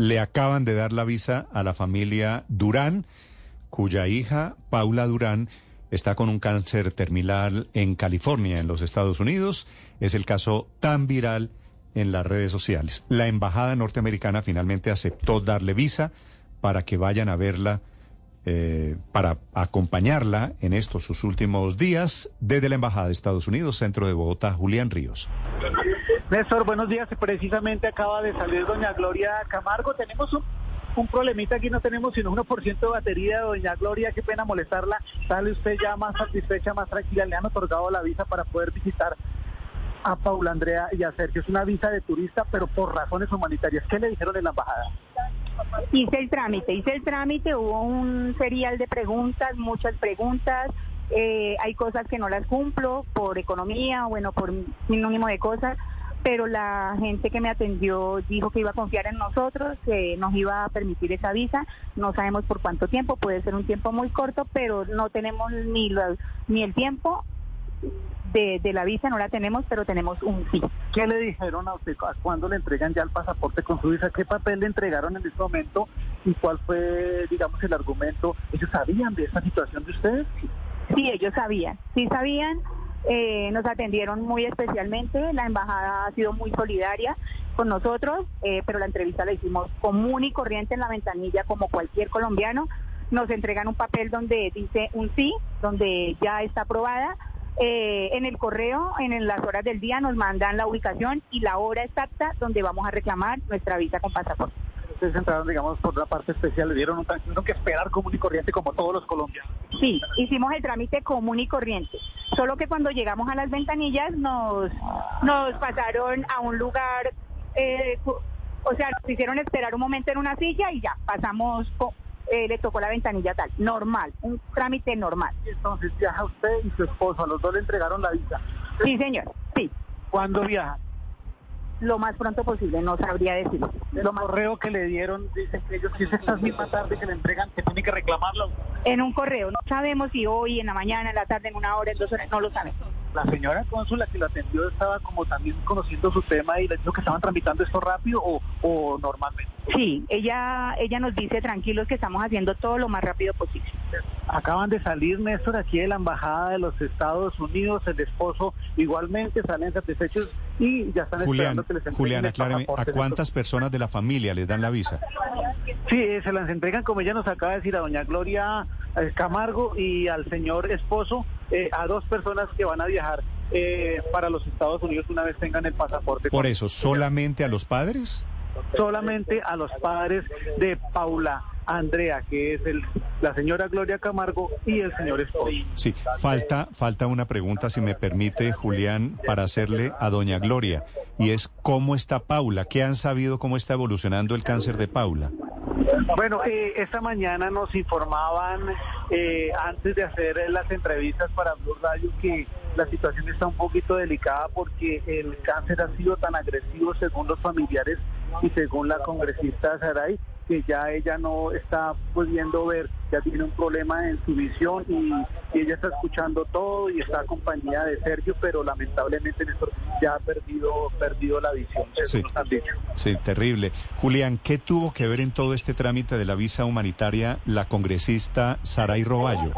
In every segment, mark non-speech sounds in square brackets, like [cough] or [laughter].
le acaban de dar la visa a la familia Durán, cuya hija, Paula Durán, está con un cáncer terminal en California, en los Estados Unidos. Es el caso tan viral en las redes sociales. La embajada norteamericana finalmente aceptó darle visa para que vayan a verla, eh, para acompañarla en estos sus últimos días desde la embajada de Estados Unidos, centro de Bogotá, Julián Ríos. Néstor, buenos días. Precisamente acaba de salir doña Gloria Camargo. Tenemos un, problemita aquí, no tenemos sino 1% de batería. Doña Gloria, qué pena molestarla. Sale usted ya más satisfecha, más tranquila. Le han otorgado la visa para poder visitar a Paula Andrea y a Sergio. Es una visa de turista, pero por razones humanitarias. ¿Qué le dijeron en la embajada? Hice el trámite, hice el trámite, hubo un serial de preguntas, muchas preguntas. Eh, hay cosas que no las cumplo por economía, bueno, por sinónimo de cosas, pero la gente que me atendió dijo que iba a confiar en nosotros, que nos iba a permitir esa visa. No sabemos por cuánto tiempo, puede ser un tiempo muy corto, pero no tenemos ni, los, ni el tiempo de, de, la visa no la tenemos, pero tenemos un sí. ¿Qué le dijeron a usted? ¿Cuándo le entregan ya el pasaporte con su visa? ¿Qué papel le entregaron en ese momento? ¿Y cuál fue, digamos, el argumento? ¿Ellos sabían de esta situación de ustedes? Sí, ellos sabían. Sí sabían. Eh, nos atendieron muy especialmente. La embajada ha sido muy solidaria con nosotros, eh, pero la entrevista la hicimos común y corriente en la ventanilla como cualquier colombiano. Nos entregan un papel donde dice un sí, donde ya está aprobada eh, en el correo, en las horas del día, nos mandan la ubicación y la hora exacta donde vamos a reclamar nuestra visa con pasaporte. Ustedes entraron, digamos, por la parte especial, le dieron un tuvieron que esperar común y corriente como todos los colombianos. Sí, hicimos el trámite común y corriente. Solo que cuando llegamos a las ventanillas nos, nos pasaron a un lugar, eh, o sea, nos hicieron esperar un momento en una silla y ya, pasamos eh, le tocó la ventanilla tal, normal, un trámite normal. Entonces viaja usted y su esposo, a los dos le entregaron la visa. Sí, señor, sí. ¿Cuándo viaja? Lo más pronto posible, no sabría decirlo. El lo correo que le dieron dice que ellos si es esta misma tarde que le entregan, que tiene que reclamarlo. En un correo, no sabemos si hoy, en la mañana, en la tarde, en una hora, en dos horas, no lo sabemos. La señora cónsula que lo atendió estaba como también conociendo su tema y le dijo que estaban tramitando esto rápido o, o normalmente. Sí, ella, ella nos dice tranquilos que estamos haciendo todo lo más rápido posible. Acaban de salir, Néstor, aquí de la Embajada de los Estados Unidos, el esposo igualmente salen satisfechos y ya están Julián, esperando que les Julián, acláreme, ¿a cuántas personas de la familia les dan la visa? Sí, eh, se las entregan, como ella nos acaba de decir, a doña Gloria eh, Camargo y al señor esposo, eh, a dos personas que van a viajar eh, para los Estados Unidos una vez tengan el pasaporte. Por eso, ¿solamente a los padres? Solamente a los padres de Paula Andrea, que es el, la señora Gloria Camargo y el señor esposo. Sí, falta, falta una pregunta, si me permite, Julián, para hacerle a doña Gloria, y es ¿cómo está Paula? ¿Qué han sabido cómo está evolucionando el cáncer de Paula? Bueno, eh, esta mañana nos informaban eh, antes de hacer las entrevistas para Blue Radio que la situación está un poquito delicada porque el cáncer ha sido tan agresivo según los familiares y según la congresista Saray que ya ella no está pudiendo ver, ya tiene un problema en su visión y, y ella está escuchando todo y está acompañada de Sergio, pero lamentablemente Néstor ya ha perdido, perdido la visión, según Sí. nos han dicho. Sí, terrible. Julián, ¿qué tuvo que ver en todo este trámite de la visa humanitaria la congresista Saray Roballo?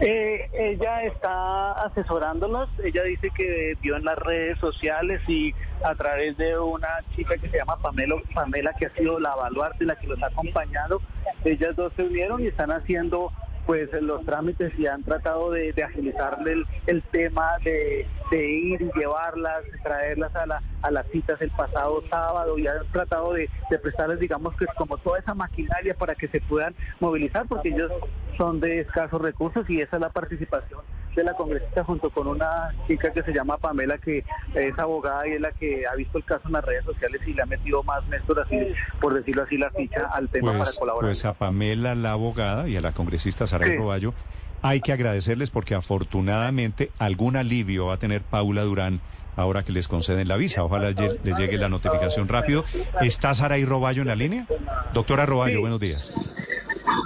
Eh, ella está asesorándolos, ella dice que vio en las redes sociales y a través de una chica que se llama Pamela, que ha sido la baluarte, la que los ha acompañado, ellas dos se unieron y están haciendo pues los trámites y han tratado de, de agilizarle el, tema de, de ir y llevarlas, traerlas a, la, a las citas el pasado sábado y han tratado de, de prestarles, digamos que es como toda esa maquinaria para que se puedan movilizar porque ellos son de escasos recursos y esa es la participación de la congresista junto con una chica que se llama Pamela que es abogada y es la que ha visto el caso en las redes sociales y le ha metido más Néstor así, por decirlo así, la ficha al tema para Pues, colaborar. pues a Pamela, la abogada, y a la congresista Saray Sí. Roballo, hay que agradecerles porque afortunadamente algún alivio va a tener Paula Durán ahora que les conceden la visa. Ojalá les llegue la notificación rápido. ¿Está Saray Roballo en la línea? Doctora Roballo, Sí. buenos días.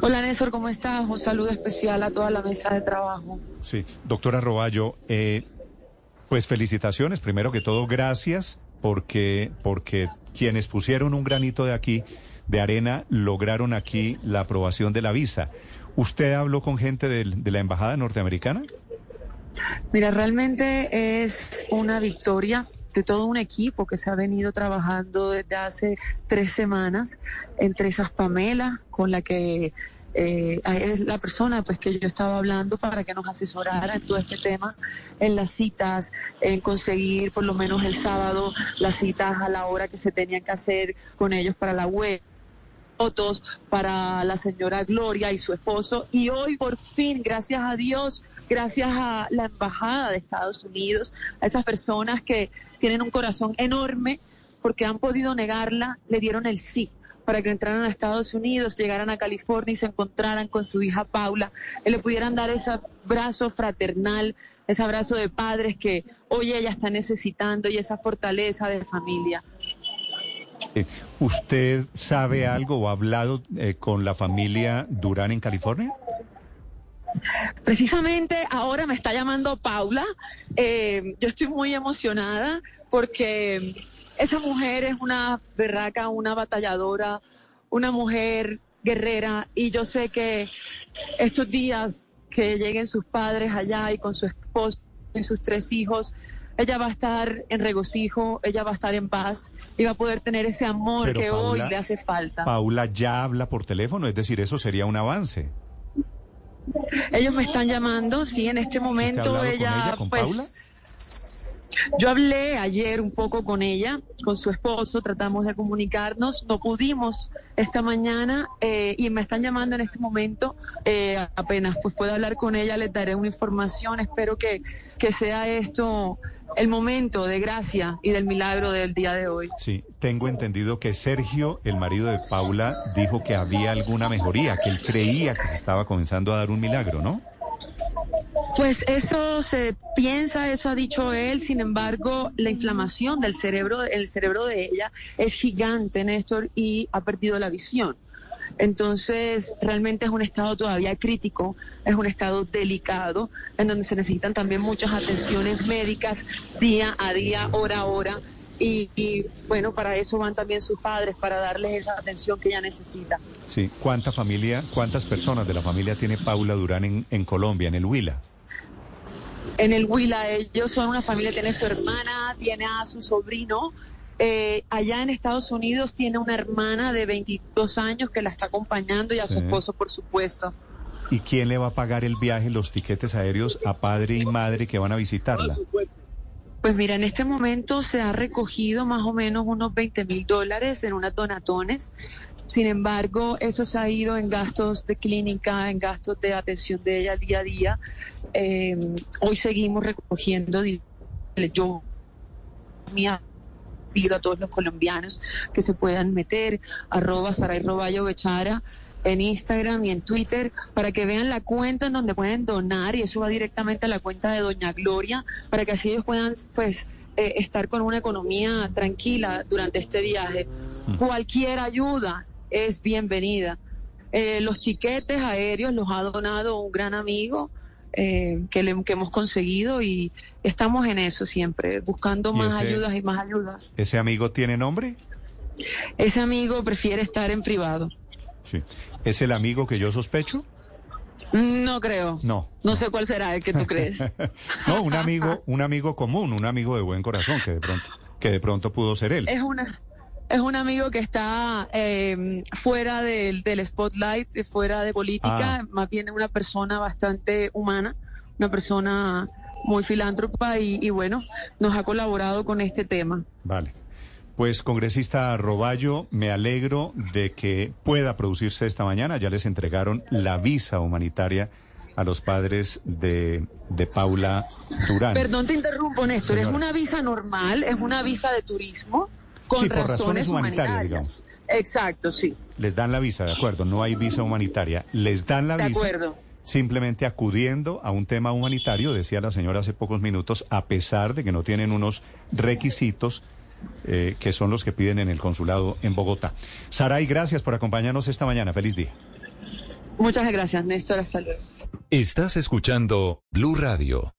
Hola Néstor, ¿cómo estás? Un saludo especial a toda la mesa de trabajo. Sí, doctora Roballo, eh, pues felicitaciones. Primero que todo, gracias porque, porque quienes pusieron un granito de aquí, de arena, lograron aquí la aprobación de la visa. ¿Usted habló con gente de la embajada norteamericana? Mira, realmente es una victoria de todo un equipo que se ha venido trabajando desde hace tres semanas, entre esas Pamela, con la que eh, es la persona pues que yo estaba hablando para que nos asesorara en todo este tema, en las citas, en conseguir por lo menos el sábado las citas a la hora que se tenían que hacer con ellos para la web fotos para la señora Gloria y su esposo y hoy por fin, gracias a Dios, gracias a la embajada de Estados Unidos, a esas personas que tienen un corazón enorme porque han podido negarla, le dieron el sí para que entraran a Estados Unidos, llegaran a California y se encontraran con su hija Paula, y le pudieran dar ese abrazo fraternal, ese abrazo de padres que hoy ella está necesitando y esa fortaleza de familia. ¿Usted sabe algo o ha hablado eh, con la familia Durán en California? Precisamente ahora me está llamando Paula. Eh, yo estoy muy emocionada porque esa mujer es una berraca, una batalladora, una mujer guerrera y yo sé que estos días que lleguen sus padres allá y con su esposo y sus tres hijos, ella va a estar en regocijo, ella va a estar en paz y va a poder tener ese amor que hoy le hace falta. Paula ya habla por teléfono, es decir, eso sería un avance. Ellos me están llamando, sí, en este momento ella, pues... Yo hablé ayer un poco con ella, con su esposo, tratamos de comunicarnos, no pudimos esta mañana eh, y me están llamando en este momento. Eh, apenas pues pueda hablar con ella, le daré una información. Espero que, que sea esto el momento de gracia y del milagro del día de hoy. Sí, tengo entendido que Sergio, el marido de Paula, dijo que había alguna mejoría, que él creía que se estaba comenzando a dar un milagro, ¿no? Pues eso se piensa, eso ha dicho él, sin embargo, la inflamación del cerebro, el cerebro de ella es gigante, Néstor, y ha perdido la visión. Entonces, realmente es un estado todavía crítico, es un estado delicado, en donde se necesitan también muchas atenciones médicas día a día, hora a hora. Y, bueno, para eso van también sus padres, para darles esa atención que ella necesita. Sí, ¿cuánta familia, cuántas personas de la familia tiene Paula Durán en, en Colombia, en el Huila? En el Huila, ellos son una familia, tiene su hermana, tiene a su sobrino, eh, allá en Estados Unidos tiene una hermana de 22 años que la está acompañando y a su esposo, por supuesto. ¿Y quién le va a pagar el viaje, los tiquetes aéreos a padre y madre que van a visitarla? Pues mira, en este momento se ha recogido más o menos unos 20 mil dólares en unas donatones. Sin embargo, eso se ha ido en gastos de clínica, en gastos de atención de ella día a día. Eh, hoy seguimos recogiendo. Yo, mía, pido a todos los colombianos que se puedan meter, arroba Saray Roballo Bechara en Instagram y en Twitter para que vean la cuenta en donde pueden donar y eso va directamente a la cuenta de Doña Gloria para que así ellos puedan pues eh, estar con una economía tranquila durante este viaje. Mm. Cualquier ayuda es bienvenida. Eh, los chiquetes aéreos los ha donado un gran amigo eh, que, le, que hemos conseguido y estamos en eso siempre, buscando más ayudas y más ayudas. ¿Ese amigo tiene nombre? Ese amigo prefiere estar en privado. Sí. ¿Es el amigo que yo sospecho? No creo. No. No sé cuál será el que tú crees. [laughs] no, un amigo, un amigo común, un amigo de buen corazón que de pronto, que de pronto pudo ser él. Es una, es un amigo que está eh, fuera del, del, spotlight, fuera de política, ah. más bien una persona bastante humana, una persona muy filántropa y, bueno, nos ha colaborado con este tema. Vale. Pues congresista Roballo, me alegro de que pueda producirse esta mañana. Ya les entregaron la visa humanitaria a los padres de, de Paula Durán. Perdón, te interrumpo, Néstor. Es una visa normal, es una visa de turismo con por razones, humanitarias. Exacto, sí. Les dan la visa, de acuerdo, no hay visa humanitaria. Les dan la visa. De acuerdo. Simplemente acudiendo a un tema humanitario, decía la señora hace pocos minutos, a pesar de que no tienen unos requisitos eh, que son los que piden en el consulado en Bogotá. Saray, gracias por acompañarnos esta mañana. Feliz día. Muchas gracias, Néstor. Hasta Estás escuchando Blue Radio.